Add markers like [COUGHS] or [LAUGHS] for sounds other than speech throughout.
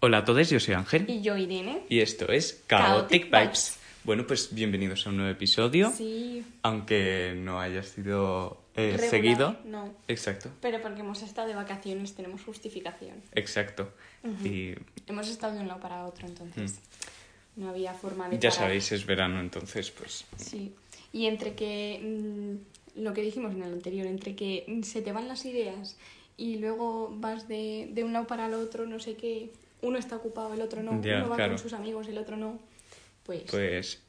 Hola a todos, yo soy Ángel. Y yo, Irene. Y esto es Chaotic, Vibes. Bueno, pues bienvenidos a un nuevo episodio. Sí. Aunque no haya sido eh, Regular, seguido. No. Exacto, Pero porque hemos estado de vacaciones tenemos justificación. exacto. Y Hemos estado de un lado para otro, entonces no había forma de Mm. ya parar. sabéis, es verano, entonces pues... Sí. Y entre que mm, lo que dijimos en el anterior, entre que mm, se te van las ideas y luego vas de, de un lado para el otro, no sé qué, uno está ocupado, el otro no, Ya, uno va claro. con sus amigos, el otro no, pues, Pues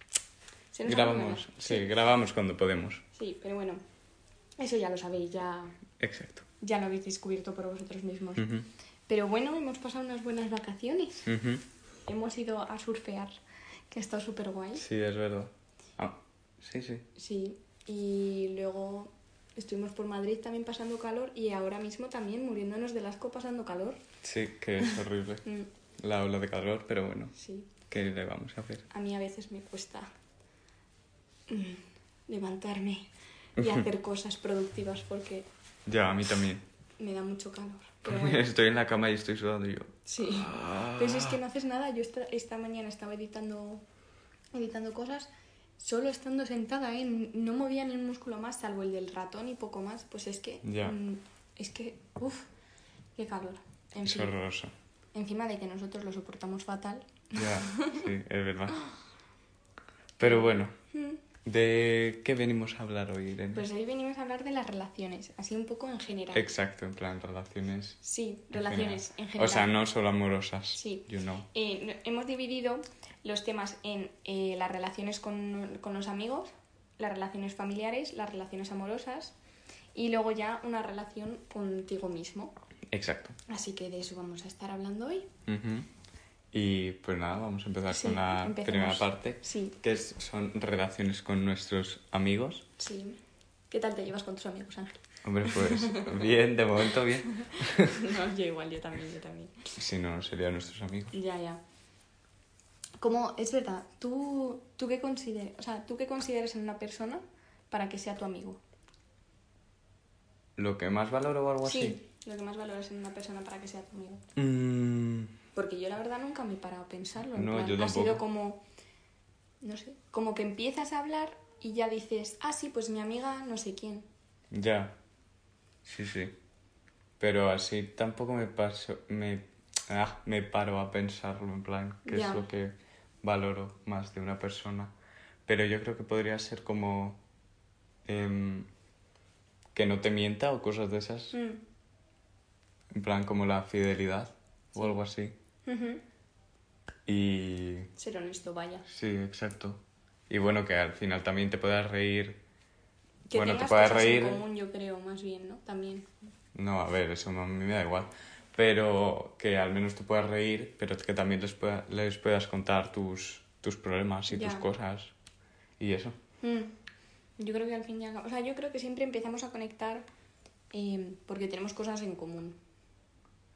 se nos grabamos, acumulan. sí, grabamos cuando podemos. Sí, pero bueno, eso ya lo sabéis, ya, Exacto. ya lo habéis descubierto por vosotros mismos. Pero bueno, hemos pasado unas buenas vacaciones. Hemos ido a surfear, que estado súper guay. Sí, es verdad. Ah, sí, sí. Sí, y luego estuvimos por Madrid también pasando calor y ahora mismo también muriéndonos del asco pasando calor. Sí, que es horrible. [LAUGHS] Mm, La ola de calor, pero bueno, sí, ¿qué le vamos a hacer? a mí a veces me cuesta mm, levantarme y [LAUGHS] hacer cosas productivas porque Ya, a mí también. me da mucho calor. Pero [LAUGHS] bueno, Estoy en la cama y estoy sudando yo. sí. Pero si es que no haces nada, yo esta, esta mañana estaba editando, editando cosas solo estando sentada, ¿eh? no movía ni un músculo más, salvo el del ratón y poco más. Pues es que, Ya. mm, es que, uff, qué calor. En Es fin, horroroso. encima de que nosotros lo soportamos fatal. Ya, sí, es verdad. [LAUGHS] Pero bueno, ¿de qué venimos a hablar hoy, Irene? Pues hoy venimos a hablar de las relaciones, así un poco en general. Exacto, en plan, relaciones. Sí, en relaciones en O general. sea, no solo amorosas. Sí. You know. Eh, hemos dividido los temas en eh, las relaciones con, con los amigos, las relaciones familiares, las relaciones amorosas y luego ya una relación contigo mismo. Exacto. Así que de eso vamos a estar hablando hoy. Y pues nada, vamos a empezar Sí, con la empecemos. primera parte, Sí, que es- son relaciones con nuestros amigos. sí. ¿Qué tal te llevas con tus amigos, Ángel? Hombre, pues bien, de momento bien. [LAUGHS] no, yo igual, yo también, yo también. Si no, no serían nuestros amigos. Ya, ya. Como, es verdad, ¿tú, tú, qué consideras, o sea, ¿tú qué consideras en una persona para que sea tu amigo? ¿Lo que más valoro o algo así? Sí, lo que más valoras en una persona para que sea tu amigo. Mm, Porque yo la verdad nunca me he parado a pensarlo. en No, plan, yo Ha sido tampoco. como, no sé, como que empiezas a hablar y ya dices, ah, sí, pues mi amiga no sé quién. Ya. Sí, sí. Pero así tampoco me paso, me, ah, me paro a pensarlo en plan, qué Ya. es lo que valoro más de una persona. Pero yo creo que podría ser como em, que no te mienta o cosas de esas. Mm. En plan como la fidelidad o algo así. Y Ser honesto, vaya. sí, exacto. Y bueno, que al final también te puedas reír. Que bueno, te cosas reír. en común, yo creo, más bien, ¿no? También. No, a ver, eso a mí me da igual. Pero que al menos te puedas reír, pero que también les, pueda- les puedas contar tus, tus problemas y tus cosas. Y eso. Mm. Yo creo que al fin y al cabo, o sea, yo creo que siempre empezamos a conectar eh, porque tenemos cosas en común.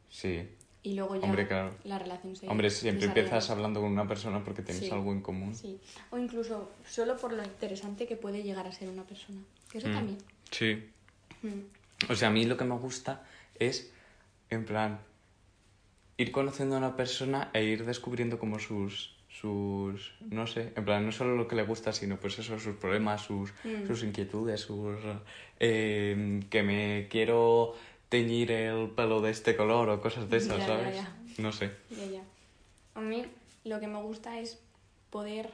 Sí. Y luego ya Hombre, claro. la relación se Hombre, siempre empiezas hablando con una persona porque tienes Sí. algo en común. Sí. O incluso solo por lo interesante que puede llegar a ser una persona. Que eso Mm. también. Sí. Mm. O sea, a mí lo que me gusta es, en plan, ir conociendo a una persona e ir descubriendo como sus, sus, no sé, en plan, no solo lo que le gusta, sino pues eso, sus problemas, sus, Mm. sus inquietudes, sus, eh, que me quiero teñir el pelo de este color o cosas de esas, Ya, ya, ¿sabes? ya. No sé. Ya, ya. A mí lo que me gusta es poder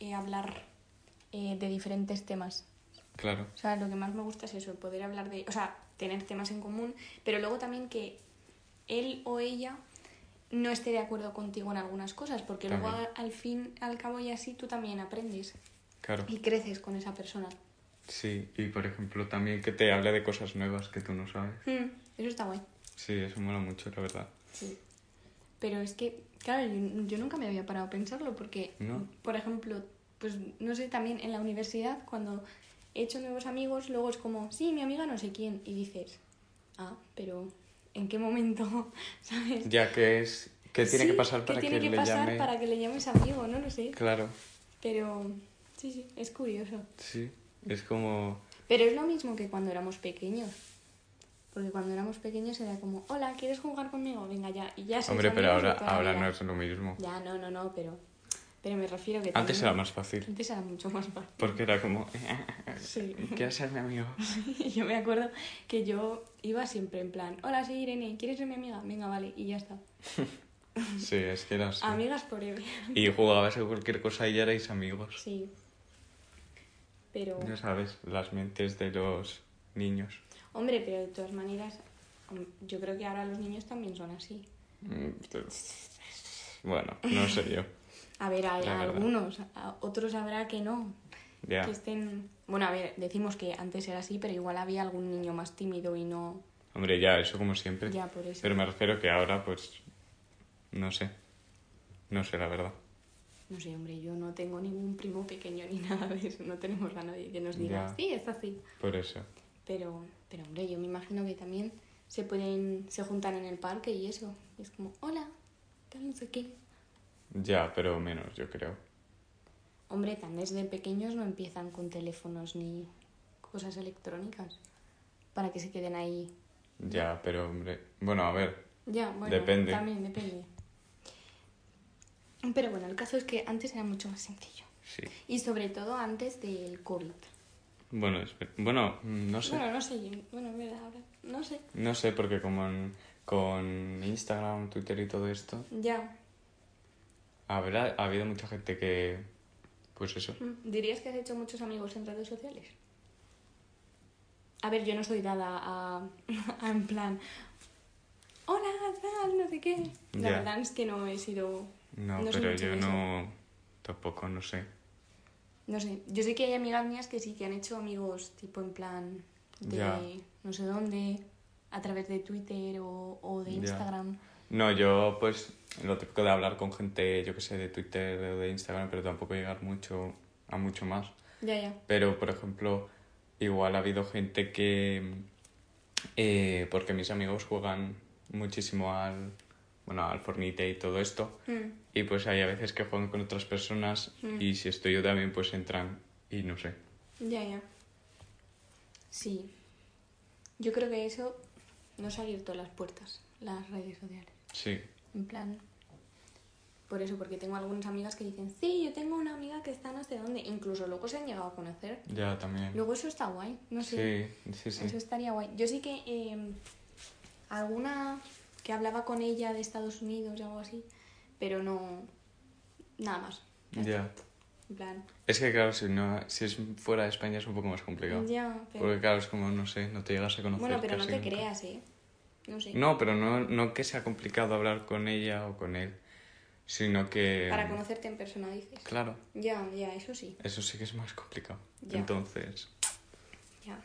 eh, hablar eh, de diferentes temas. Claro. O sea, lo que más me gusta es eso, poder hablar de, o sea, tener temas en común, pero luego también que él o ella no esté de acuerdo contigo en algunas cosas, porque luego También. al fin, al cabo y así tú también aprendes Claro. y creces con esa persona. Sí, y por ejemplo también que te hable de cosas nuevas que tú no sabes. Mm, eso está guay. Sí, eso mola mucho, la verdad. Sí. Pero es que, claro, yo, yo nunca me había parado a pensarlo porque, ¿No? por ejemplo, pues no sé, también en la universidad, cuando he hecho nuevos amigos, luego es como, sí, mi amiga no sé quién, y dices, ah, pero ¿en qué momento? [LAUGHS] ¿Sabes? Ya que es... ¿Qué tiene que pasar ¿qué para tiene que, que le pasar llame? para que le llames amigo? No lo sé. Claro, Pero sí, sí, es curioso. sí. Es como... Pero es lo mismo que cuando éramos pequeños. Porque cuando éramos pequeños era como, hola, ¿quieres jugar conmigo? Venga ya. Y ya Hombre, pero ahora, ahora no es lo mismo. Ya, no, no, no, pero, pero me refiero que Antes era más fácil. Antes era mucho más fácil. Porque era como, [LAUGHS] Sí. [LAUGHS] ¿quieres ser mi amigo? [LAUGHS] yo me acuerdo que yo iba siempre en plan, hola, soy Irene, ¿quieres ser mi amiga? Venga, vale, y ya está. Sí, es que era así. Amigas forever. Y jugabas a cualquier cosa y ya erais amigos. Sí. Pero, Ya sabes, las mentes de los niños. hombre, pero de todas maneras, hom- yo creo que ahora los niños también son así. Mm, Bueno, no sé yo. [LAUGHS] A ver, hay La verdad. algunos, a- otros habrá que no, Ya, que estén... Bueno, a ver, decimos que antes era así, pero igual había algún niño más tímido y no... hombre, ya, eso como siempre. Ya, por eso. Pero me refiero que ahora, pues, no sé. No sé, la verdad. No sé, hombre, yo no tengo ningún primo pequeño ni [LAUGHS] nada de eso. No tenemos a nadie que nos diga, Ya. sí, es así. Por eso. Pero, pero, hombre, yo me imagino que también se pueden, se juntan en el parque y eso. Y es como, hola, sé qué. Ya, pero menos, yo creo. Hombre, tan desde pequeños no empiezan con teléfonos ni cosas electrónicas para que se queden ahí. Ya, pero hombre. Bueno, a ver. Ya, bueno, Depende. también depende. Pero bueno, el caso es que antes era mucho más sencillo. Sí. Y sobre todo antes del COVID. Bueno, bueno, no sé. Bueno, no sé, bueno, verdad, ahora, no sé. No sé, porque como en- con Instagram, Twitter y todo esto, Ya. habrá ha habido mucha gente que. Pues eso. Mm, ¿Dirías que has hecho muchos amigos en redes sociales? A ver, yo no soy dada a, [LAUGHS] a en plan, hola, tal, no sé qué. La Ya. verdad es que no he sido, No, pero yo eso. no. Tampoco, no sé. no sé. Yo sé que hay amigas mías que sí que han hecho amigos tipo en plan de Ya. no sé dónde, a través de Twitter o, o de Ya. Instagram. No, yo pues lo típico de hablar con gente, yo que sé, de Twitter o de Instagram, pero tampoco llegar mucho a mucho más. Ya, ya. Pero, por ejemplo, igual ha habido gente que... eh, porque mis amigos juegan muchísimo al, bueno, al Fornite y todo esto. Mm, Y pues hay a veces que juegan con otras personas Mm. y si estoy yo también pues entran y no sé. Ya, ya. Sí. Yo creo que eso nos ha abierto las puertas, las redes sociales. Sí, En plan. Por eso, porque tengo algunas amigas que dicen, sí, yo tengo una amiga que está no sé dónde. Incluso luego se han llegado a conocer. ya también. Luego eso está guay, no sé. Sí, sí, sí. Eso estaría guay. Yo sí que eh, alguna que hablaba con ella de Estados Unidos o algo así, pero no. Nada más. Ya. En plan. Es que claro, si, no, si es fuera de España es un poco más complicado. Ya, pero. Porque claro, es como, no sé, no te llegas a conocer bueno, pero no te nunca. creas, ¿eh? No sé. No, pero no, no que sea complicado hablar con ella o con él, sino que... Para conocerte en persona, dices. Claro, Ya, ya, eso sí. eso sí que es más complicado. Ya. Entonces, Ya.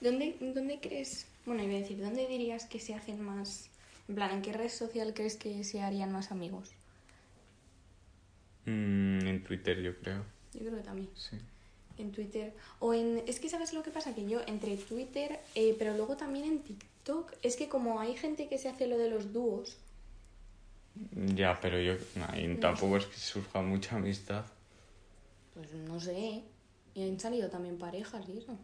¿Dónde, ¿Dónde crees, bueno, iba a decir, ¿dónde dirías que se hacen más, en plan, ¿en qué red social crees que se harían más amigos? mm, en Twitter yo creo, Yo creo que también. sí. En Twitter. O en. Es que sabes lo que pasa, que yo entre Twitter, eh, pero luego también en TikTok, es que como hay gente que se hace lo de los dúos. Ya, pero yo ahí tampoco es que surja mucha amistad. Pues no sé. Y han salido también parejas y eso.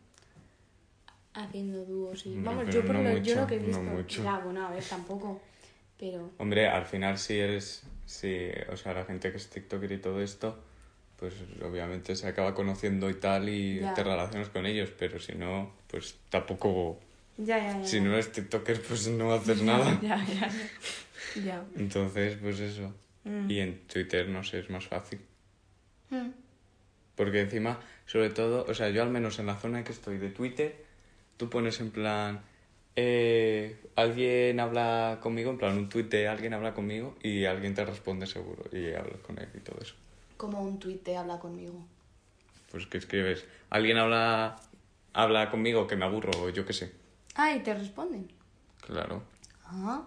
Haciendo dúos y. Vamos, yo por no lo, yo lo que he no visto. mucho. Ya, bueno, a ver, tampoco. Pero. Hombre, al final si eres, si, o sea, la gente que es TikToker y todo esto, pues obviamente se acaba conociendo y tal y Ya. te relacionas con ellos, pero si no, pues tampoco, Ya, ya, ya. si no eres TikToker, pues no [LAUGHS] haces nada. Ya, ya, ya. ya. Entonces, pues eso. Mm. Y en Twitter, no sé, es más fácil. Mm. Porque encima, sobre todo, o sea, yo al menos en la zona que estoy de Twitter, tú pones en plan, eh, alguien habla conmigo, en plan un de alguien habla conmigo y alguien te responde seguro y hablas con él y todo eso. Como un tuit te habla conmigo. Pues que escribes, alguien habla, habla conmigo que me aburro o yo qué sé. Ah, y te responden. Claro. Ah.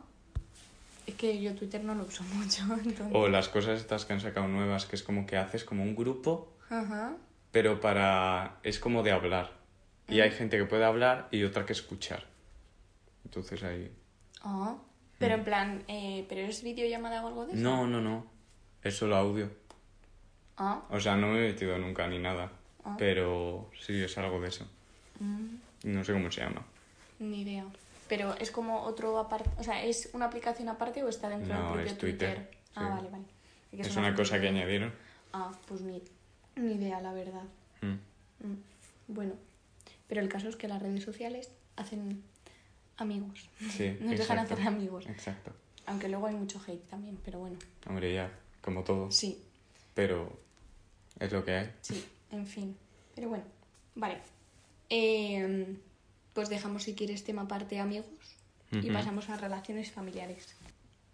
Es que yo Twitter no lo uso [LAUGHS] mucho, entonces. O las cosas estas que han sacado nuevas, que es como que haces como un grupo, Ajá. pero para... es como de hablar. Y hay gente que puede hablar y otra que escuchar. Entonces ahí... Ah. Pero en plan, eh, ¿pero es videollamada o algo de eso? Mm. No, no, no. Es solo audio. Ah. O sea, no me he metido nunca ni nada. Ah. Pero sí, es algo de eso. Mm, No sé cómo se llama. ni idea. Pero es como otro aparte, o sea, ¿es una aplicación aparte o está dentro No, del propio es Twitter, Ah, sí. vale, vale. Es una cosa que añadieron. Ah, pues ni, ni idea, la verdad. Mm. Mm, Bueno, pero el caso es que las redes sociales hacen amigos. Sí, [LAUGHS] Nos dejan exacto. hacer amigos. Exacto. Aunque luego hay mucho hate también, pero bueno. Hombre, ya, como todo. Sí, Pero es lo que hay. sí, en fin. Pero bueno, vale. Eh, pues dejamos si quieres tema aparte amigos y pasamos a relaciones familiares.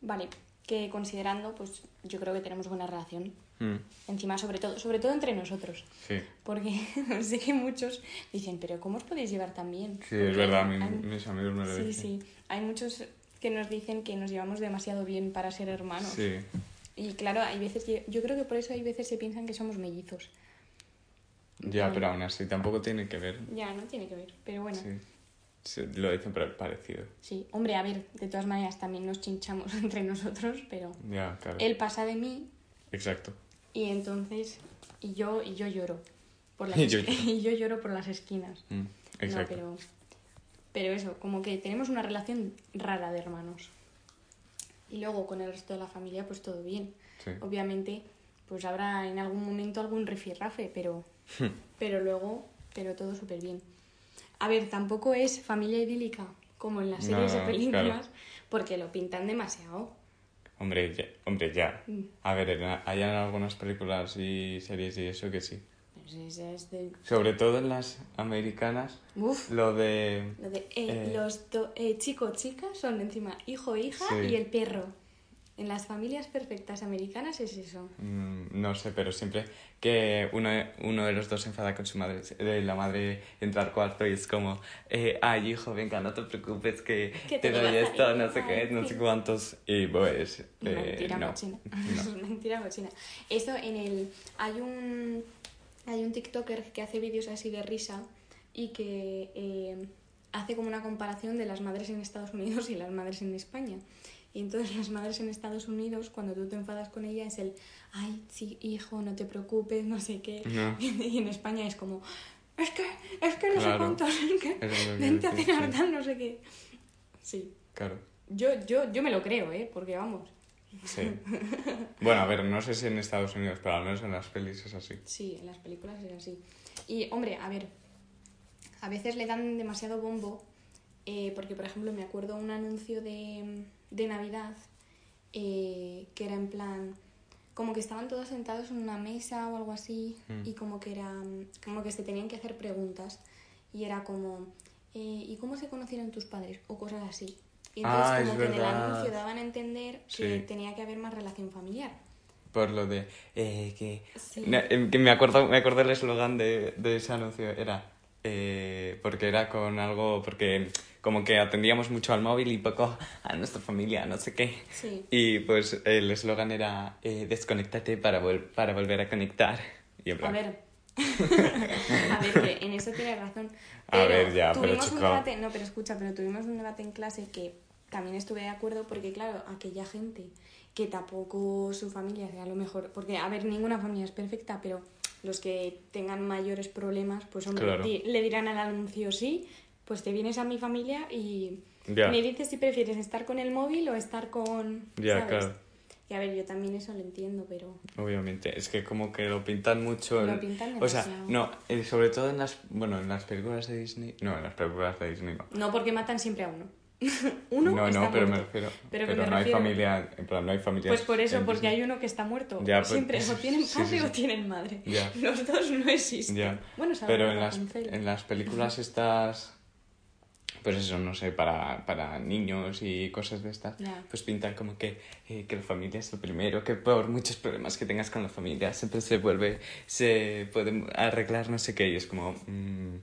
Vale, que considerando, pues yo creo que tenemos buena relación. Mm, Encima, sobre todo, sobre todo entre nosotros. Sí, Porque [LAUGHS] sé que muchos dicen, pero ¿cómo os podéis llevar tan bien? sí, es verdad, mi- hay- mis amigos me lo Sí, dicen. sí. Hay muchos que nos dicen que nos llevamos demasiado bien para ser hermanos. Sí, Y claro, hay veces, que- yo creo que por eso hay veces se piensan que somos mellizos. ya, pero aún así tampoco tiene que ver. Ya, no tiene que ver, pero bueno. Sí. Sí. Sí, lo dicen pero parecido. hombre, a ver, de todas maneras también nos chinchamos [LAUGHS] entre nosotros, pero Ya, claro. él pasa de mí Exacto. Y entonces, y yo, y yo lloro. Por las [LAUGHS] Y yo esqui- [LAUGHS] y yo lloro por las esquinas. Mm, No, Exacto. pero, pero eso, como que tenemos una relación rara de hermanos. Y luego con el resto de la familia, pues todo bien. Sí. Obviamente, pues habrá en algún momento algún rifirrafe, pero, pero luego, pero todo súper bien. A ver, tampoco es familia idílica como en las No, series no, películas, claro. porque lo pintan demasiado. Hombre, ya. Hombre, ya. Mm. A ver, hay algunas películas y series y eso que sí. De- Sobre todo en las americanas, Uf, lo de... lo de eh, Eh. los do- eh, chico chica son encima hijo hija Sí. y el perro. En las familias perfectas americanas es eso. Mm, No sé, pero siempre que uno, uno de los dos se enfada con su madre, de la madre entra al cuarto y es como, eh, ay hijo, venga, no te preocupes que te doy esto, no sé qué, no sé cuántos, y pues... eh, Mentira no. cochina. No. [LAUGHS] Mentira cochina. Eso en el. Hay un. Hay un TikToker que hace vídeos así de risa y que eh, hace como una comparación de las madres en Estados Unidos y las madres en España. Y entonces las madres en Estados Unidos, cuando tú te enfadas con ella, es el, ay, sí, hijo, no te preocupes, no sé qué. No. [LAUGHS] Y en España es como, es que, es que no sé cuántos, es que, es vente a cenar, tal, no sé qué. Sí. Claro, Yo, yo, yo me lo creo, ¿eh? Porque vamos, sí. [LAUGHS] bueno, a ver, no sé si en Estados Unidos, pero al menos en las pelis es así. Sí, en las películas es así. Y, hombre, a ver, a veces le dan demasiado bombo, eh, porque, por ejemplo, me acuerdo un anuncio de, de Navidad eh, que era en plan, como que estaban todos sentados en una mesa o algo así, Mm. y como que era, como que se tenían que hacer preguntas, y era como, eh, ¿y cómo se conocieron tus padres? O cosas así. Y entonces, Ah, como que en el verdad. anuncio daban a entender que Sí. tenía que haber más relación familiar. Por lo de eh, que... Sí. Em, que me acuerdo, me acuerdo el eslogan de, de ese anuncio, era... eh, porque era con algo... Porque como que atendíamos mucho al móvil y poco a nuestra familia, no sé qué. Sí. Y pues el eslogan era eh, desconéctate para, vol- para volver a conectar. Y en A ver. [LAUGHS] a ver, que en eso tienes razón. A Pero ver, ya, pero tuvimos un chico. debate, no, pero escucha, pero tuvimos un debate en clase que también estuve de acuerdo porque, claro, aquella gente que tampoco su familia sea lo mejor, porque, a ver, ninguna familia es perfecta, pero los que tengan mayores problemas, pues hombre, Claro. le dirán al anuncio sí, pues te vienes a mi familia y me dices si prefieres estar con el móvil o estar con... Ya, claro. Y a ver, yo también eso lo entiendo, pero... Obviamente, es que como que lo pintan mucho. Lo pintan O sea, no, eh, sobre todo en las, bueno, en las películas de Disney. No, en las películas de Disney no. No, porque matan siempre a uno. [LAUGHS] uno no, está no, pero me refiero. Pero Pero, me no refiero- hay familia, en plan, no hay familia. Pues por eso, porque hay uno que está muerto. Ya, pues- Siempre [LAUGHS] o tienen padre sí, sí. o tienen madre. Ya. Los dos no existen. Ya. Bueno, Pero en las, en las películas [LAUGHS] estas, pues eso, no sé, para, para niños y cosas de estas, pues pintan como que, eh, que la familia es lo primero, que por muchos problemas que tengas con la familia siempre se vuelve, se puede arreglar no sé qué, y es como... mm,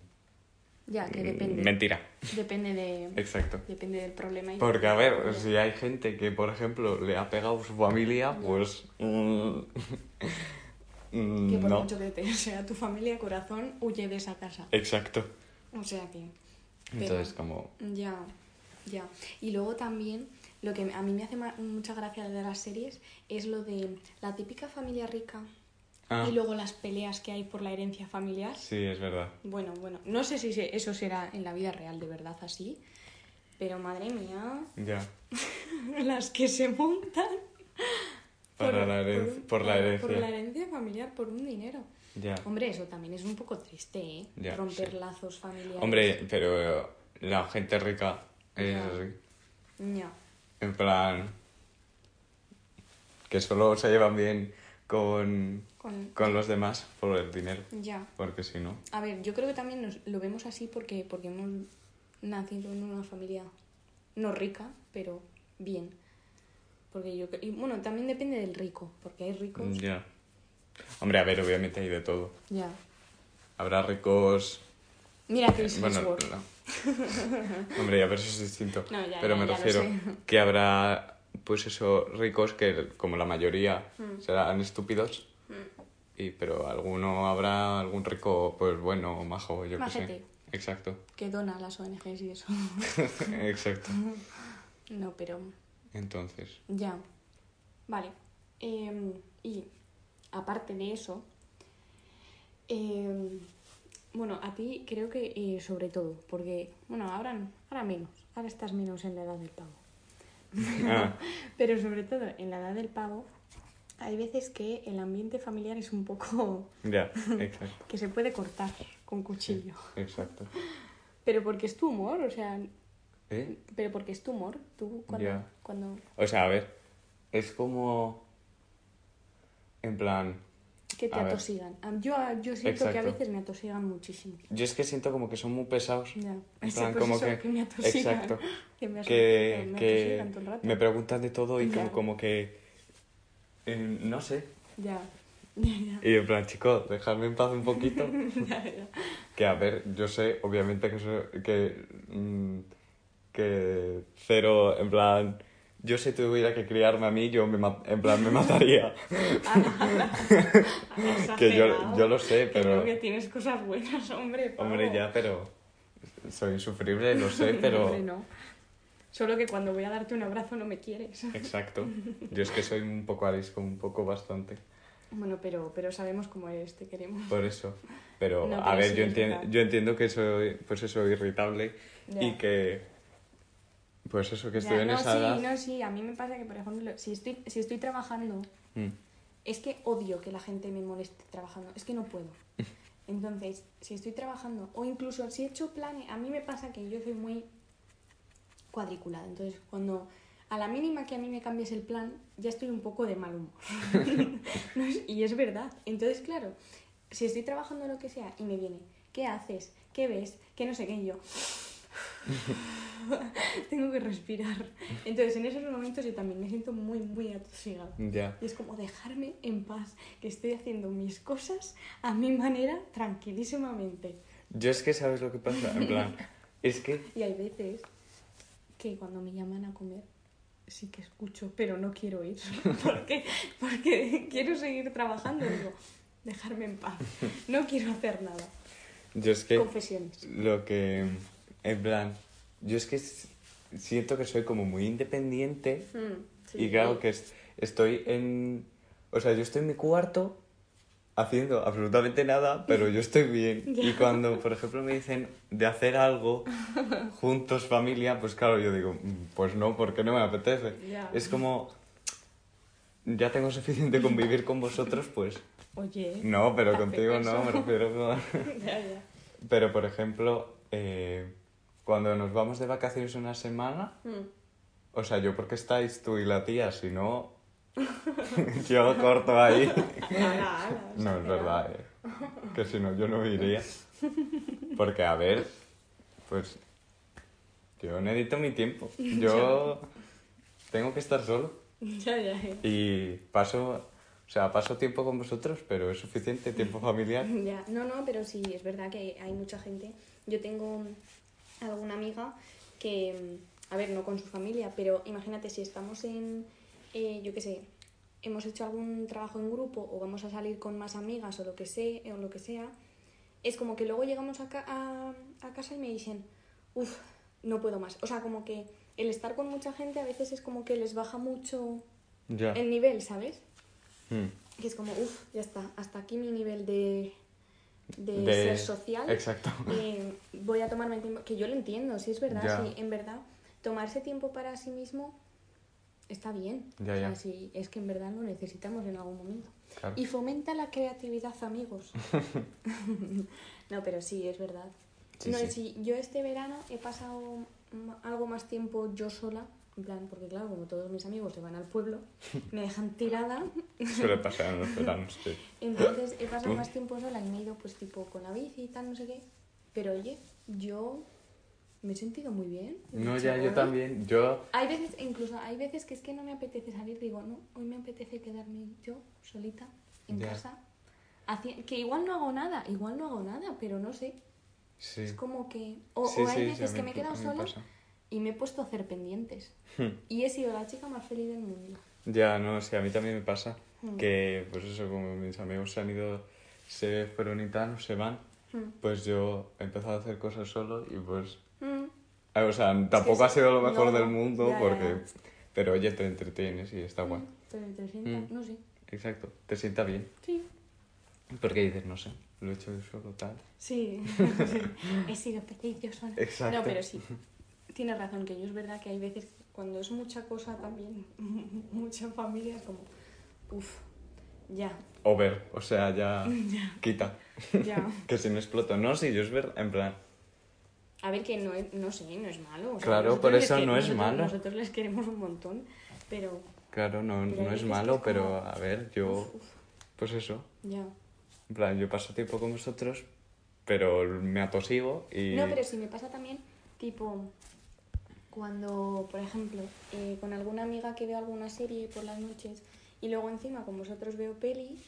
Ya, que mm, depende. Mentira, Depende de... exacto. Depende del problema. y Porque, a ver, si hay gente que, por ejemplo, le ha pegado a su familia, pues... mm, mm, [LAUGHS] Que por no, mucho que te sea tu familia, corazón, huye de esa casa. exacto. O sea que... pero- Entonces, como... Ya, ya. Y luego también, lo que a mí me hace mucha gracia de las series es lo de la típica familia rica Ah, y luego las peleas que hay por la herencia familiar. sí, es verdad. Bueno, bueno, no sé si eso será en la vida real de verdad así, Pero madre mía, Ya. [LAUGHS] las que se montan. Para la heren- por la herencia. Por la herencia familiar, por un dinero. Ya. Hombre, eso también es un poco triste, ¿eh? Ya, Romper sí. lazos familiares. Hombre, pero la gente rica es Ya. así. Ya. En plan. Que solo se llevan bien con, Con... con los demás por el dinero. Ya. Porque si no. A ver, yo creo que también nos lo vemos así porque, porque hemos nacido en una familia no rica, pero bien. Porque yo y bueno, también depende del rico, porque hay ricos. Ya. Hombre, a ver, obviamente hay de todo. Ya. Habrá ricos. Mira Chris Bueno, Hemsworth. no. [LAUGHS] Hombre, ya, pero eso es distinto. No, ya, pero ya, me ya refiero que habrá, pues eso, ricos que, como la mayoría, Mm. serán estúpidos. Mm. Y, pero alguno habrá algún rico, pues bueno, majo, yo qué sé. Exacto. Que dona a las ONGs y eso. [LAUGHS] Exacto. No, pero Entonces, ya. Vale. Em, y aparte de eso, em, bueno, a ti creo que eh, sobre todo, porque, bueno, ahora, ahora menos, ahora estás menos en la edad del pavo. Ah. [LAUGHS] Pero sobre todo en la edad del pavo, hay veces que el ambiente familiar es un poco ya, [LAUGHS] exacto. que se puede cortar con cuchillo. Exacto. Pero porque es tu humor, o sea, ¿Eh? pero porque es tu humor, tú cuando, cuando O sea, a ver, es como. En plan. que te ver. atosigan. Yo, yo siento que a veces me atosigan muchísimo. Yo es que siento como que son muy pesados. Ya. En [LAUGHS] plan, pues como eso, que. me atosigan. Exacto. [LAUGHS] Que me, Que, me que atosigan todo el rato. me preguntan de todo y como, como que. eh, no sé. Ya. [LAUGHS] Ya, ya. Y en plan, chicos, dejadme en paz un poquito. Ya, ya. Que a ver, yo sé, obviamente, que, so- que, mm, que cero, en plan, yo si tuviera que criarme a mí, yo me, en plan me mataría. [LAUGHS] que yo, yo lo sé, pero... no, que tienes cosas buenas, hombre. pavo. Hombre, ya, pero... Soy insufrible, lo sé, [LAUGHS] pero... Hombre, no. Solo que cuando voy a darte un abrazo no me quieres. Exacto. [LAUGHS] Yo es que soy un poco arisco, un poco bastante. Bueno, pero, pero sabemos cómo eres, te queremos. Por eso. Pero, No, a pero ver, sí, yo, es entiendo, yo entiendo que soy, pues eso, irritable Ya. y que... Pues eso, que estoy en no, esa sí, edad... no, sí, a mí me pasa que, por ejemplo, si estoy, si estoy trabajando, Mm. es que odio que la gente me moleste trabajando, es que no puedo. [LAUGHS] Entonces, si estoy trabajando, o incluso si he hecho planes, a mí me pasa que yo soy muy cuadriculada, entonces cuando a la mínima que a mí me cambies el plan, ya estoy un poco de mal humor. [LAUGHS] [LAUGHS] No y es verdad. Entonces, claro, si estoy trabajando lo que sea y me viene, ¿qué haces? ¿Qué ves? ¿Qué no sé qué? Y yo... [LAUGHS] Tengo que respirar. Entonces, en esos momentos yo también me siento muy, muy atosigada. Ya. Y es como dejarme en paz, que estoy haciendo mis cosas a mi manera, tranquilísimamente. Yo es que, ¿sabes lo que pasa? En plan, [LAUGHS] es que... Y hay veces que cuando me llaman a comer, sí que escucho, pero no quiero ir. [LAUGHS] porque, porque quiero seguir trabajando. Digo, dejarme en paz. No quiero hacer nada. Yo es que... Confesiones. Lo que... En plan, yo es que siento que soy como muy independiente Mm, sí. y claro que es- estoy en... O sea, yo estoy en mi cuarto haciendo absolutamente nada, pero yo estoy bien. [LAUGHS] Y cuando, por ejemplo, me dicen de hacer algo [LAUGHS] juntos, familia, pues claro, yo digo, "Mm, pues no, porque no me apetece. Es como... Ya tengo suficiente con vivir con vosotros, pues... Oye. No, pero contigo no, me refiero con... [LAUGHS] ya. Pero, por ejemplo, eh, cuando nos vamos de vacaciones una semana, Mm. o sea, yo porque estáis tú y la tía, si no, [LAUGHS] yo corto ahí. No, es verdad, eh, que si no, yo no iría. Porque, a ver, pues yo necesito mi tiempo. Yo tengo que estar solo Ya, ya, ya. y paso, o sea, paso tiempo con vosotros, pero es suficiente tiempo familiar. Ya, no, no, pero sí, es verdad que hay mucha gente. Yo tengo alguna amiga que, a ver, no con su familia, pero imagínate si estamos en, eh, yo qué sé, hemos hecho algún trabajo en grupo o vamos a salir con más amigas o lo que sea, o lo que sea, es como que luego llegamos a, ca- a, a casa y me dicen, uff, no puedo más. O sea, como que el estar con mucha gente a veces es como que les baja mucho Ya. el nivel, ¿sabes? Mm. Que es como, uff, ya está, hasta aquí mi nivel de, de, De- ser social. Exacto. Eh, voy a tomarme el tiempo, que yo lo entiendo, sí es verdad, Ya. sí, en verdad. tomarse tiempo para sí mismo está bien. Ya, O sea, ya. sí, es que en verdad lo necesitamos en algún momento. Claro. Y fomenta la creatividad, amigos. [LAUGHS] [LAUGHS] no, pero sí, es verdad. Sí, no, sí. sí, yo este verano he pasado algo más tiempo yo sola, en plan, porque claro, como todos mis amigos se van al pueblo, [LAUGHS] me dejan tirada, Suele pasar en los veranos, sí. entonces he pasado más tiempo sola y me he ido pues tipo con la bici y tal, no sé qué. Pero oye, yo me he sentido muy bien. No, ya, yo también. Yo, Hay veces, incluso hay veces que es que no me apetece salir, digo, no, hoy me apetece quedarme yo solita en Ya. casa. haci- que igual no hago nada, igual no hago nada, pero no sé. sí. Es como que... O, Sí, o hay sí, veces que me he quedado sola pasa. Y me he puesto a hacer pendientes. Hmm. Y he sido la chica más feliz del mundo. Ya, no, sí, a mí también me pasa Hmm. que, pues eso, como mis amigos se han ido, se fueron y tal, se van, Mm. pues yo he empezado a hacer cosas solo y pues, eh, o sea, tampoco ha sí, sido lo mejor no, del mundo ya, porque, ya. pero oye, te entretienes y está guay. Pero te sienta, Mm. no sé. Exacto, te sienta bien. Sí. Porque dices, no sé, lo he hecho yo solo, tal. Sí, [LAUGHS] he sido feliz yo sola. Exacto. No, pero sí, [LAUGHS] tienes razón, que yo es verdad que hay veces cuando es mucha cosa también, [LAUGHS] mucha familia, es como, uff, ya, Over, o sea, ya, [LAUGHS] quita, ya. [LAUGHS] que si no exploto. No, sí, yo es verdad, en plan, A ver, que no, es- no sé, no es malo. o sea, Claro, por eso no es nosotros- malo. Nosotros les queremos un montón, pero claro, no, Pero no es malo, pero a ver, yo, uf, uf, pues eso, ya. en plan, yo paso tiempo con vosotros, pero me atosigo y... No, pero sí me pasa también, tipo, cuando, por ejemplo, eh, con alguna amiga que veo alguna serie por las noches y luego encima con vosotros veo peli,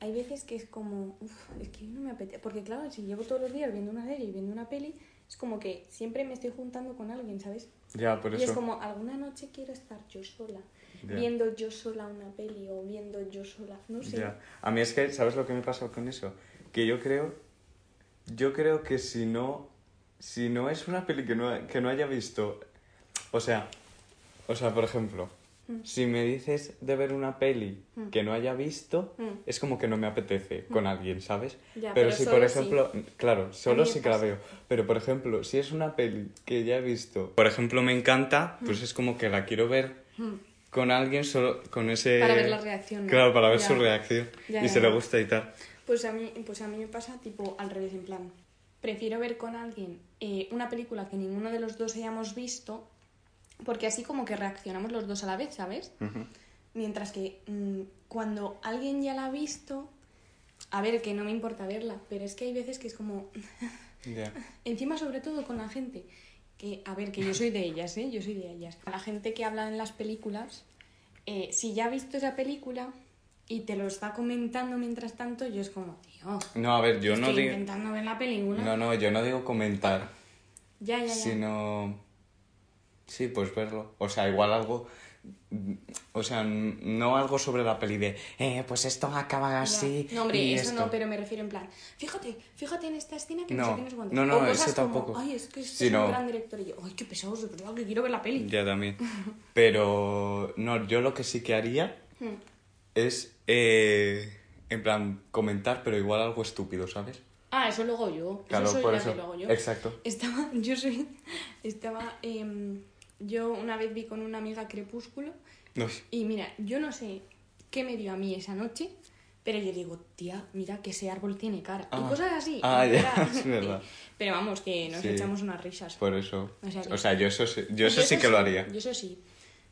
hay veces que es como, uff, es que no me apetece. Porque claro, si llevo todos los días viendo una serie y viendo una peli, es como que siempre me estoy juntando con alguien, ¿sabes? Ya, por y eso. es como, alguna noche quiero estar yo sola, Ya. viendo yo sola una peli o viendo yo sola, no sé. Ya. A mí es que, ¿sabes lo que me pasa con eso? Que yo creo, yo creo que si no, si no es una peli que no, que no haya visto, o sea, o sea, por ejemplo, Mm. si me dices de ver una peli Mm. que no haya visto, Mm. es como que no me apetece con alguien, ¿sabes? Ya, pero, pero si, por sí. ejemplo, claro, solo me sí que la veo. Pero, por ejemplo, si es una peli que ya he visto, por ejemplo, me encanta, pues es como que la quiero ver con alguien solo con ese Para ver la reacción, ¿no? claro para ver Ya. su reacción Ya, y si le gusta y tal Pues a mí, pues a mí me pasa tipo al revés, en plan, prefiero ver con alguien eh, una película que ninguno de los dos hayamos visto, porque así como que reaccionamos los dos a la vez, ¿sabes? Mientras que mm, cuando alguien ya la ha visto, a ver, que no me importa verla, pero es que hay veces que es como, [LAUGHS] ya encima sobre todo con la gente, que, a ver, que yo soy de [LAUGHS] ellas, ¿eh? Yo soy de ellas. La gente que habla en las películas, eh, si ya ha visto esa película y te lo está comentando mientras tanto, yo es como, tío, no a ver yo no digo intentando ver la película. no no yo no digo comentar Ya, ya, ya. sino sí pues verlo o sea igual algo o sea no algo sobre la peli de eh, pues esto acaba Ya. así No, hombre, y eso esto. no, pero me refiero en plan, fíjate, fíjate en esta escena que no, No, sé sé cuánto. no, no, o cosas eso como, tampoco. Ay, es que este Sí, es no. un gran director. Y yo, ay, qué pesado, es verdad, que quiero ver la peli. ya también [LAUGHS] pero no yo lo que sí que haría Hmm. es eh, en plan comentar pero igual algo estúpido sabes Ah, eso luego yo. claro eso soy por la eso yo. exacto Estaba, [LAUGHS] yo soy, estaba, em, yo una vez vi con una amiga Crepúsculo no, y mira, yo no sé qué me dio a mí esa noche, pero yo digo, tía, mira que ese árbol tiene cara. Ah. Y cosas así. Ah, ya, [LAUGHS] es verdad. [LAUGHS] Pero vamos, que nos Sí. echamos unas risas. por eso O sea que- o sea yo eso sí- yo Yo eso sí que lo haría Yo eso sí.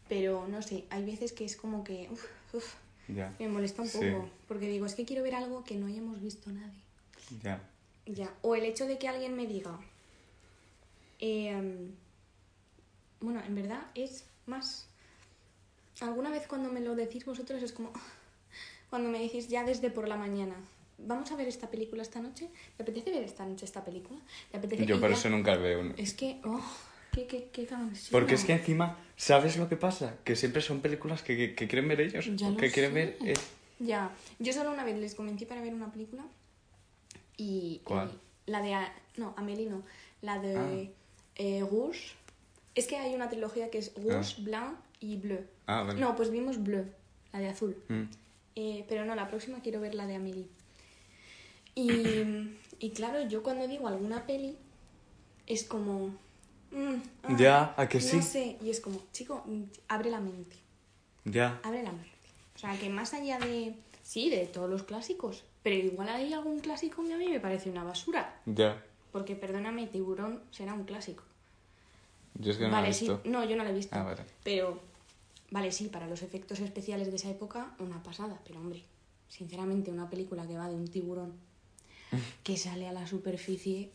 Pero no sé, hay veces que es como que uf, uf, ya me molesta un poco. Porque digo, es que quiero ver algo que no hayamos visto nadie. ya Ya. O el hecho de que alguien me diga. em, bueno, en verdad es más. Alguna vez cuando me lo decís vosotros es como. [LAUGHS] Cuando me decís ya desde por la mañana. Vamos a ver esta película esta noche. ¿Te apetece ver esta noche esta película? ¿Te apetece? Yo por ya- eso nunca veo uno. Es que. Oh, qué, qué, qué. Porque es que encima, ¿sabes lo que pasa? Que siempre son películas que, que, que quieren ver ellos. Ya que quieren sé. ver. eh, Ya, yo solo una vez les convencí para ver una película y... ¿Cuál? y la de... A- No, Amélie no. La de Ah. eh, Rouge. Es que hay una trilogía que es Rouge, Blanc y Bleu. Ah, vale. No, pues vimos Bleu, la de azul. Mm. Eh, pero no, la próxima quiero ver la de Amélie. Y, y claro, yo cuando digo alguna peli es como... mm, ah, Ya, ¿a que sí? No sé. Y es como, chico, mm, abre la mente. Ya. Abre la mente. O sea, que más allá de. Sí, de todos los clásicos. Pero igual hay algún clásico que a mí me parece una basura. Ya. Porque, perdóname, Tiburón será un clásico. Yo es que no vale, lo he sí. visto. No, yo no la he visto. Ah, vale. Pero, vale, sí, para los efectos especiales de esa época, una pasada. Pero, hombre, sinceramente, una película que va de un tiburón [LAUGHS] que sale a la superficie,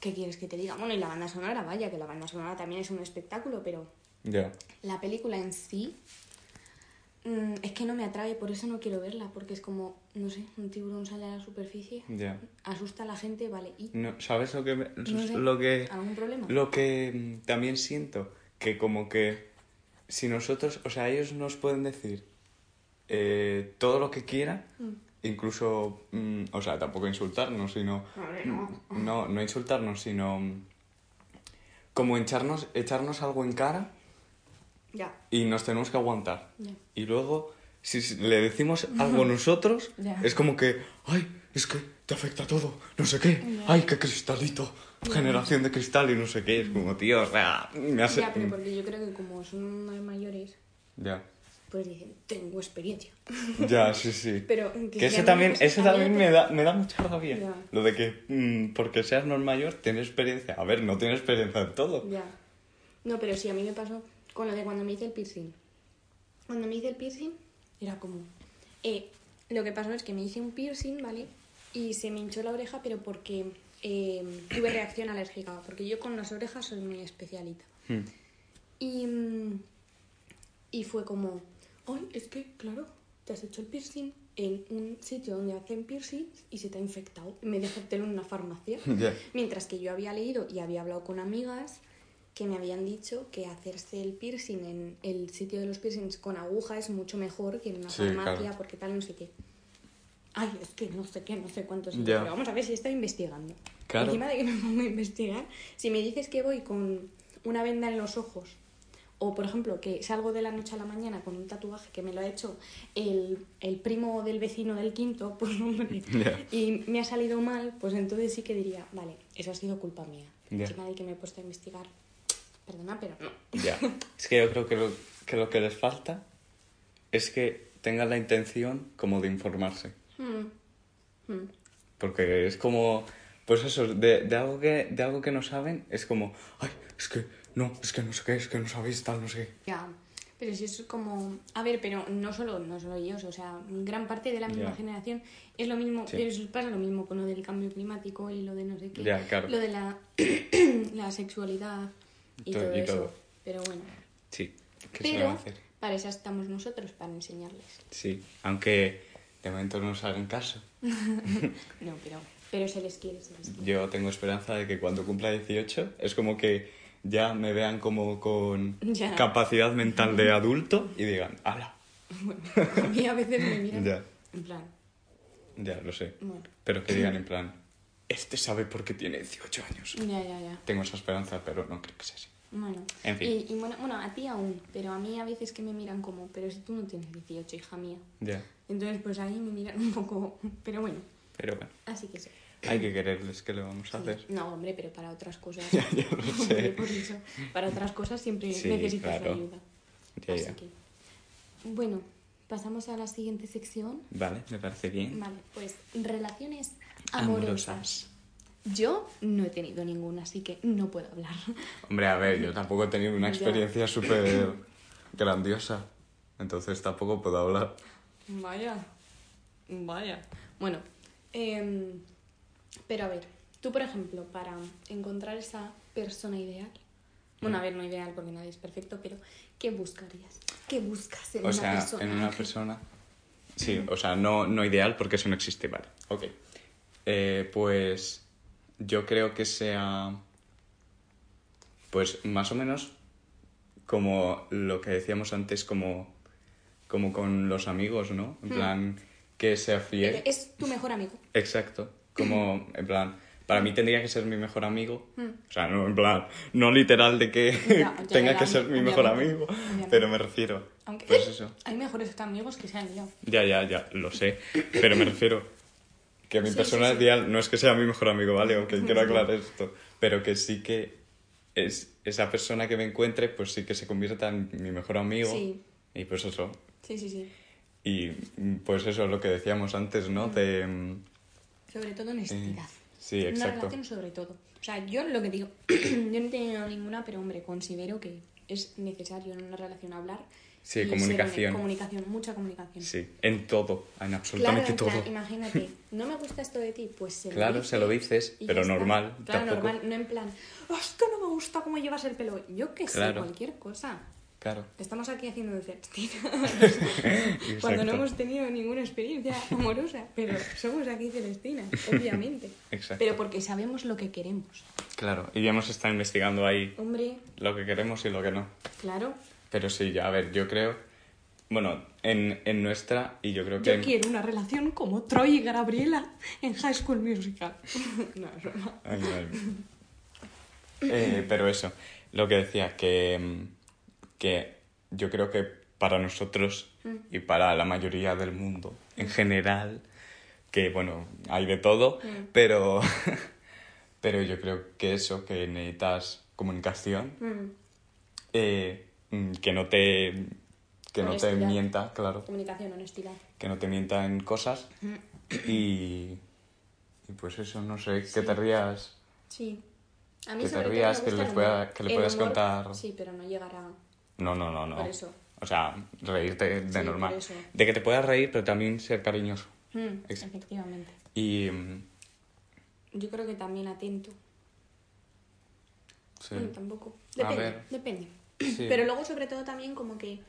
¿qué quieres que te diga? Bueno, y la banda sonora, vaya, que la banda sonora también es un espectáculo, pero Ya. la película en sí mm, es que no me atrae, por eso no quiero verla, porque es como, no sé, un tiburón sale a la superficie, asusta a la gente, vale, y No, ¿Sabes lo que, me- No sé. lo que ¿Algún problema? lo que mm, también siento? Que como que si nosotros, o sea, ellos nos pueden decir eh, todo lo que quieran, incluso, mm, o sea, tampoco insultarnos, sino... Vale, no. No, no insultarnos, sino mm, como echarnos, echarnos algo en cara Ya, y nos tenemos que aguantar. ya. Y luego, si le decimos algo nosotros, Ya. es como que, ay, es que te afecta todo, no sé qué, ay, qué cristalito, generación de cristal y no sé qué, es como, tío, o sea, me hace... Ya, pero porque yo creo que como son mayores, Ya, pues dicen, tengo experiencia. ya, sí, sí. [LAUGHS] Pero Que ese sean también, ese también me me- da, me da mucha rabia. Lo de que mm, porque seas no mayor, tienes experiencia. A ver, no tienes experiencia en todo. Ya. No, pero sí, a mí me pasó con lo de cuando me hice el piercing. Cuando me hice el piercing, era como... eh, lo que pasó es que me hice un piercing, ¿vale? Y se me hinchó la oreja, pero porque eh, tuve reacción alérgica. Porque yo con las orejas soy muy especialita. Hmm. Y, mm, y fue como, ay, es que, claro, te has hecho el piercing en un sitio donde hacen piercings y se te ha infectado. Me dejaste en una farmacia. [LAUGHS] Mientras que yo había leído y había hablado con amigas que me habían dicho que hacerse el piercing en el sitio de los piercings con aguja es mucho mejor que en una Sí, farmacia claro. porque tal, no sé qué. Ay, es que no sé qué, no sé cuántos. Ya. Pero vamos a ver si estoy investigando. Claro. Encima de que me [LAUGHS] pongo a investigar, si me dices que voy con una venda en los ojos, o por ejemplo que salgo de la noche a la mañana con un tatuaje que me lo ha hecho el, el primo del vecino del quinto, [LAUGHS] pues hombre, Ya. y me ha salido mal, pues entonces sí que diría, vale, eso ha sido culpa mía. Encima de que me he puesto a investigar, perdona, pero no. [LAUGHS] Ya. Es que yo creo que lo, que lo que les falta es que tengan la intención como de informarse. Mm. Mm. Porque es como, pues eso, de, de algo que, de algo que no saben, es como, ay, es que no, es que no sé qué, es que no sabéis tal, no sé qué. Ya, pero si es como... A ver, pero no solo, no solo ellos, o sea, gran parte de la misma Ya. generación es lo mismo, Sí. pero eso pasa lo mismo con lo del cambio climático y lo de no sé qué. Ya, claro. Lo de la, [CLEARS THROAT] la sexualidad y Todo- todo, y eso. todo. Pero bueno. Sí, ¿qué se le va a Pero hacer? para eso estamos nosotros, para enseñarles. Sí, aunque de momento no nos hagan caso. [LAUGHS] No, pero, pero se les quiere, se les quiere. Yo tengo esperanza de que cuando cumpla 18 es como que ya me vean como con [LAUGHS] Ya. capacidad mental de adulto y digan, ¡hala! Bueno, a mí a veces me miran [LAUGHS] Ya. en plan, Ya, lo sé. bueno, Pero que digan en plan, este sabe por qué tiene 18 años. ya, ya, ya. Tengo esa esperanza, pero no creo que sea así. Bueno, En fin. y, y bueno, bueno, a ti aún, pero a mí a veces que me miran como, pero si tú no tienes 18, hija mía. Ya, Entonces, pues ahí me miran un poco, pero bueno, pero bueno, así que sí. hay que quererles, ¿qué le vamos a Sí. hacer? No, hombre, pero para otras cosas. [LAUGHS] Ya, ya lo sé. por eso, para otras cosas siempre Sí, necesitas claro. ayuda. Ya, Así ya. que, bueno, pasamos a la siguiente sección. Vale, me parece bien. Vale, pues relaciones amorosas. Amorosas. Yo no he tenido ninguna, así que no puedo hablar. Hombre, a ver, yo tampoco he tenido una experiencia súper grandiosa. Entonces tampoco puedo hablar. Vaya, vaya. Bueno, em, pero a ver, tú por ejemplo, para encontrar esa persona ideal, bueno, a ver, no ideal porque nadie es perfecto, pero ¿qué buscarías? ¿Qué buscas en O una sea, persona? en una persona. Sí, o sea, no, no ideal porque eso no existe, vale. Ok. Eh, pues yo creo que sea. Pues más o menos como lo que decíamos antes, como, como con los amigos, ¿no? En plan, que sea fiel. Es tu mejor amigo. Exacto. Como, [CLEARS THROAT] en plan, para mí tendría que ser mi mejor amigo. Mm. O sea, no en plan, no literal de que [LAUGHS] tenga que ser mi mejor amigo, pero me refiero. Aunque Pues eso. hay mejores amigos que sean yo. Ya, ya, ya, lo sé. Pero me refiero que mi Sí, persona sí, sí. ideal no es que sea mi mejor amigo, ¿vale? Ok, quiero aclarar esto. Pero que sí que es, esa persona que me encuentre, pues sí que se convierta en mi mejor amigo. Sí. Y pues eso. Sí, sí, sí. Y mm, pues eso es lo que decíamos antes, ¿no? De, Sobre todo honestidad. sí, Una exacto. relación sobre todo. O sea, yo lo que digo, [CLEARS THROAT] yo no he tenido ninguna, pero hombre, considero que es necesario en una relación hablar. Sí, comunicación. Comunicación, mucha comunicación. Sí, en todo, en Claro, absolutamente en plan, todo. imagínate, no me gusta esto de ti, pues se lo Claro, dices se lo dices, pero normal, Claro, tampoco. normal, no en plan, "Oh, es que no me gusta cómo llevas el pelo. Yo qué sé, cualquier cosa. Claro. Estamos aquí haciendo de Celestina [LAUGHS] cuando no hemos tenido ninguna experiencia amorosa, pero somos aquí Celestinas, obviamente. Exacto. Pero porque sabemos lo que queremos. Claro, y ya hemos estado investigando ahí Hombre, lo que queremos y lo que no. claro, Pero sí, ya, a ver, yo creo, bueno, en, en nuestra, y yo creo que... yo quiero una relación como Troy y Gabriela en High School Musical. [LAUGHS] no, es broma. Ay, madre mía. Eh, pero eso, lo que decía, que, mm, que yo creo que para nosotros y para la mayoría del mundo en general, que bueno, hay de todo, pero, [LAUGHS] pero yo creo que eso, que necesitas comunicación, Mm, eh, mm, que no te, que no te Honestidad. mienta, claro, Comunicación, honestidad. que no te mienta en cosas y, y pues eso, no sé, que te rías. Sí. A mí Que te todo rías, me que gusta le el pueda- que le puedas humor, contar- Sí, pero no llegar a... No, no, no, no. Por eso. O sea, reírte de Sí, normal. De que te puedas reír, pero también ser cariñoso. Mm, efectivamente. Y... mm, Yo creo que también atento. Sí. Bueno, tampoco. A Depende, ver. depende. Sí. Pero luego, sobre todo, también como que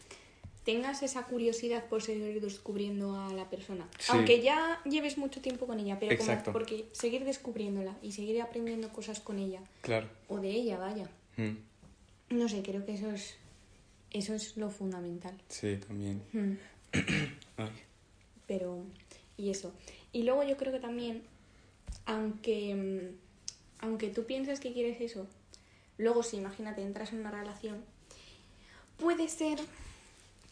tengas esa curiosidad por seguir descubriendo a la persona. Sí. Aunque ya lleves mucho tiempo con ella, pero Exacto. como porque seguir descubriéndola y seguir aprendiendo cosas con ella, Claro. o de ella, vaya. Mm, No sé, creo que eso es, eso es lo fundamental. Sí, también. Mm. [CLEARS THROAT] Ay. Pero, y eso. Y luego yo creo que también, aunque, mm, aunque tú pienses que quieres eso, luego si imagínate, entras en una relación, puede ser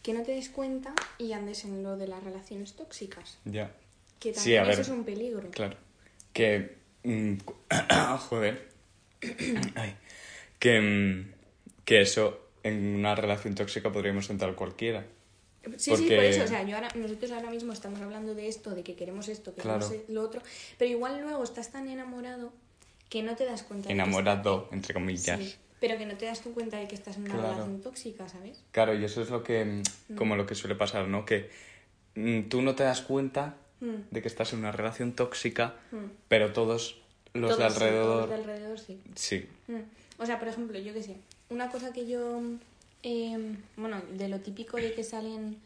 que no te des cuenta y andes en lo de las relaciones tóxicas. Ya. Que Sí, también a ver. eso es un peligro. Claro. Que... mm, [COUGHS] joder. [COUGHS] Ay. Que, mm, que eso, en una relación tóxica podríamos entrar cualquiera. Sí, sí, por eso, o sea, yo ahora, nosotros ahora mismo estamos hablando de esto, de que queremos esto, que queremos Claro. lo otro, pero igual luego estás tan enamorado que no te das cuenta. de que Enamorado, entre comillas. Sí, pero que no te das tú cuenta de que estás en una Claro. relación tóxica, ¿sabes? Claro, y eso es lo que, mm, como lo que suele pasar, ¿no? Que mm, tú no te das cuenta Mm. de que estás en una relación tóxica, Mm. pero todos los de Todos sí, alrededor... todos de alrededor, sí. Sí, Mm. O sea, por ejemplo, yo qué sé, una cosa que yo, eh, bueno, de lo típico de que salen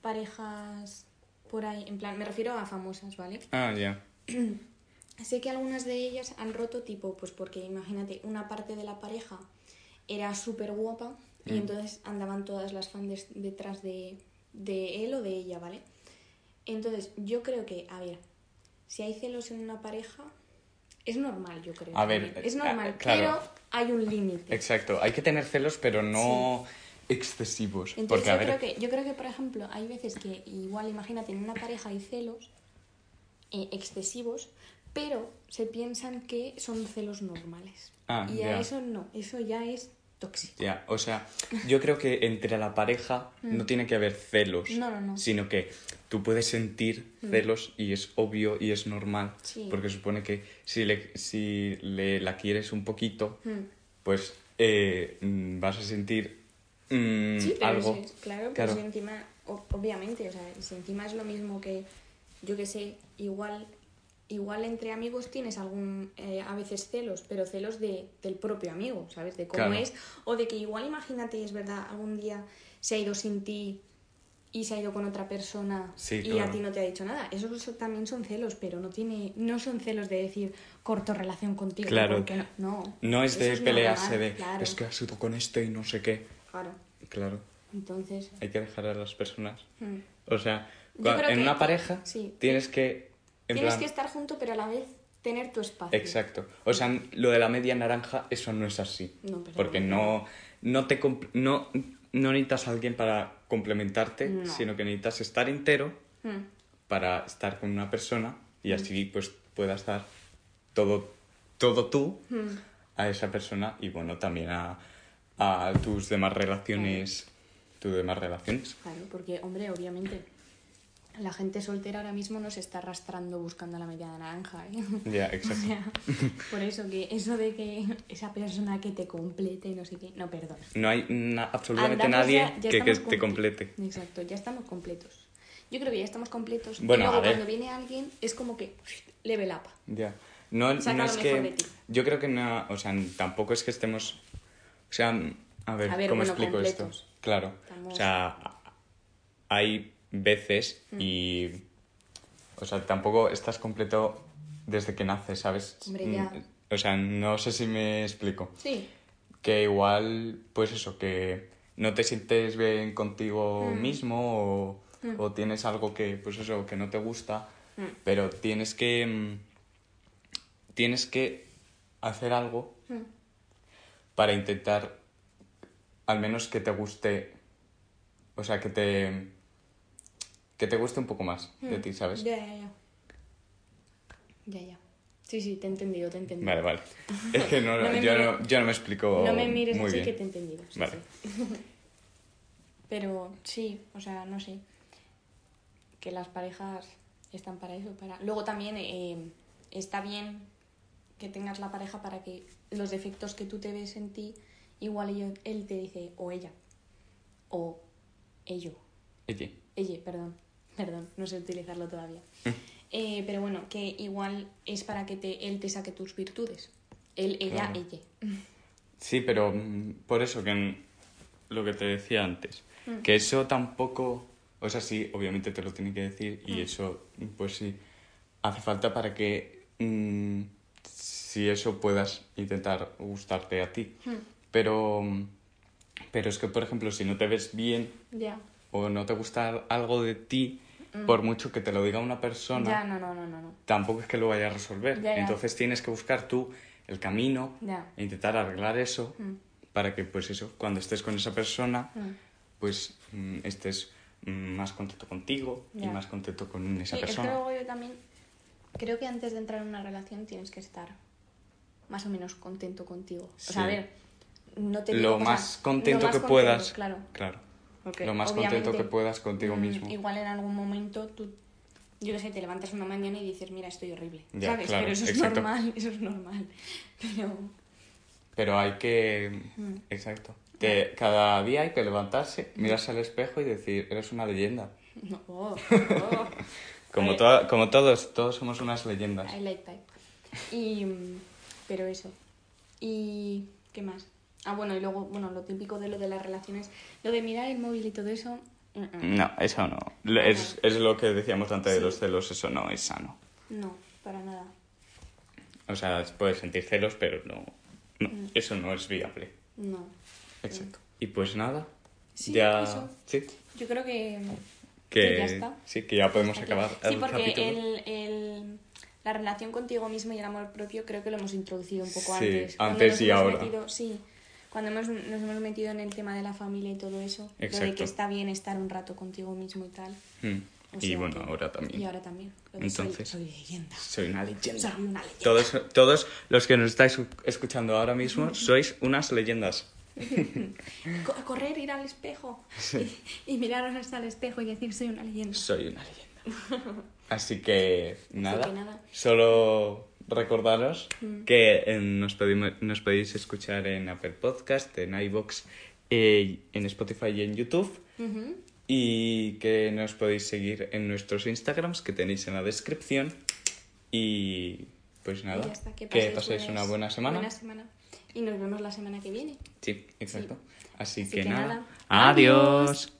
parejas por ahí, en plan, me refiero a famosas, ¿vale? Ah, ya. [CLEARS THROAT] Sé que algunas de ellas han roto tipo, pues porque imagínate, una parte de la pareja era súper guapa y Mm. entonces andaban todas las fans detrás de, de él o de ella, ¿vale? Entonces, yo creo que, a ver, si hay celos en una pareja, es normal, yo creo. A ver, también. es eh, normal, ah, claro. pero hay un límite. Exacto. Hay que tener celos, pero no excesivos. Entonces porque, a yo, ver, creo que, yo creo que, por ejemplo, hay veces que igual, imagínate, en una pareja hay celos eh, excesivos, pero se piensan que son celos normales. Ah, y a eso no, eso ya es tóxico. Ya, o sea, yo creo que entre la pareja [LAUGHS] no tiene que haber celos, Mm. No, no, no. sino que tú puedes sentir celos y es obvio y es normal, Sí. porque supone que si le, si le la quieres un poquito, Mm. pues eh, mm, vas a sentir mm, Sí, pero algo. claro, Claro. encima, obviamente, o sea, si encima es lo mismo que, yo que sé, igual, igual entre amigos tienes algún, eh, a veces celos, pero celos de, del propio amigo, ¿sabes? De cómo Claro. es, o de que igual, imagínate, es verdad, algún día se ha ido sin ti y se ha ido con otra persona Sí, y claro. a ti no te ha dicho nada. Esos también son celos, pero no tiene, no son celos de decir corto relación contigo. Claro. porque no, no. No es de Eso pelearse normal, de claro, es que has ido con este y no sé qué. Claro. Claro, Entonces, hay que dejar a las personas. mm. O sea, en una pareja sí. tienes que... en Tienes plan- que estar junto, pero a la vez tener tu espacio. Exacto. O sea, lo de la media naranja, eso no es así. No, pero Porque no. no, te comp- no, no necesitas a alguien para complementarte, No. sino que necesitas estar entero Mm. para estar con una persona y así pues puedas dar todo, todo tú Mm. a esa persona y bueno, también a, a tus demás relaciones. Tus demás relaciones. Claro, porque, hombre, obviamente, la gente soltera ahora mismo no se está arrastrando buscando la media naranja, ¿eh? Ya, exacto. [LAUGHS] O sea, por eso que eso de que esa persona que te complete y no sé qué, no, perdón. No hay na- absolutamente Andamos nadie ya- ya que, que te comple- complete. Exacto, ya estamos completos. Yo creo que ya estamos completos. Bueno, y luego a ver. cuando viene alguien es como que level up. Ya. No, Saca no lo es que. Yo creo que no. O sea, tampoco es que estemos. O sea, a ver, A ver, ¿cómo bueno, explico esto? completos. Claro. Estamos- O sea, hay veces Mm. y. O sea, tampoco estás completo desde que naces, ¿sabes? Hombre, ya. Mm, O sea, no sé si me explico. Sí, Que igual, pues eso, que no te sientes bien contigo Mm. mismo o, o tienes algo que, pues eso, que no te gusta, pero tienes que... Tienes que hacer algo para intentar al menos que te guste, o sea, que te... que te guste un poco más de ti, ¿sabes? ya, ya, ya. Ya, ya. Sí, sí, te he entendido, te he entendido. Vale, vale. [LAUGHS] Es que no, No yo, no, yo no me explico No me mires muy así bien. que te he entendido. sí, Vale. sí. [LAUGHS] Pero sí, o sea, no sé. Que las parejas están para eso. para Luego también eh, está bien que tengas la pareja para que los defectos que tú te ves en ti, igual ello- él te dice, o ella, o ello. Oye, Ella, perdón, perdón, no sé utilizarlo todavía. Eh, pero bueno, que igual es para que te, él te saque tus virtudes. Él, ella, Claro. ella. Sí, pero mm, por eso que lo que te decía antes, Mm. que eso tampoco, o sea, sí, obviamente te lo tiene que decir Mm. y eso, pues sí, hace falta para que mm, si eso puedas intentar gustarte a ti. Mm. Pero, mm, pero es que, por ejemplo, si no te ves bien o no te gusta algo de ti, por mucho que te lo diga una persona, Mm. Ya, no, no, no, no. no. tampoco es que lo vaya a resolver. Ya, ya. Entonces tienes que buscar tú el camino Ya. e intentar arreglar eso Mm. para que, pues eso, cuando estés con esa persona, Mm. pues mm, estés mm, más contento contigo y más contento con esa Sí, es que persona. luego yo también creo que antes de entrar en una relación tienes que estar más o menos contento contigo. O Sí. sea, a ver, no te digo, Lo o sea, más contento lo más que contento, puedas. Claro. Claro. Porque Lo más contento que puedas contigo mm, mismo. Igual en algún momento tú, yo qué sé, te levantas una mañana y dices, mira, estoy horrible. Ya, ¿Sabes? claro, Pero eso es exacto. normal, [LAUGHS] eso es normal. Pero, Pero hay que... Mm. Exacto. Que cada día hay que levantarse, mirarse al espejo y decir, eres una leyenda. [LAUGHS] no, oh, oh. [LAUGHS] Como, toda- como todos, todos somos unas leyendas. I like that. Y, mm, pero eso. ¿Y qué más? Ah, bueno, y luego, bueno, lo típico de lo de las relaciones, lo de mirar el móvil y todo eso. No, eso no. Es, es lo que decíamos antes de Sí. los celos, eso no es sano. No, para nada. O sea, puedes sentir celos, pero no, no Mm. eso no es viable. No. Exacto. Y pues nada, Sí, ya... eso. Sí, Yo creo que, que, que ya está. sí, que ya podemos Aquí. acabar Sí, el porque capítulo. el, el- la relación contigo mismo y el amor propio creo que lo hemos introducido un poco Sí, antes. Antes y ahora. metido- sí, cuando hemos, nos hemos metido en el tema de la familia y todo eso. Lo de que está bien estar un rato contigo mismo y tal. Mm. O Y bueno, que- ahora también. Y ahora también. Soy- Entonces- soy, leyenda. Soy una leyenda. Soy una leyenda. Todos, todos los que nos estáis escuchando ahora mismo [LAUGHS] sois unas leyendas. Co- correr, ir al espejo y, y miraros hasta el espejo y decir soy una leyenda. Soy una leyenda. [LAUGHS] Así que nada, que nada. solo recordaros Mm. que eh, nos, podéis escuchar en Apple Podcast, en iVoox, eh, en Spotify y en YouTube. Y que nos podéis seguir en nuestros Instagrams que tenéis en la descripción. Y pues nada, Y que paséis paséis buenas- una buena semana. buena semana. Y nos vemos la semana que viene. Sí, exacto. Así, Así que, que nada. nada. Adiós.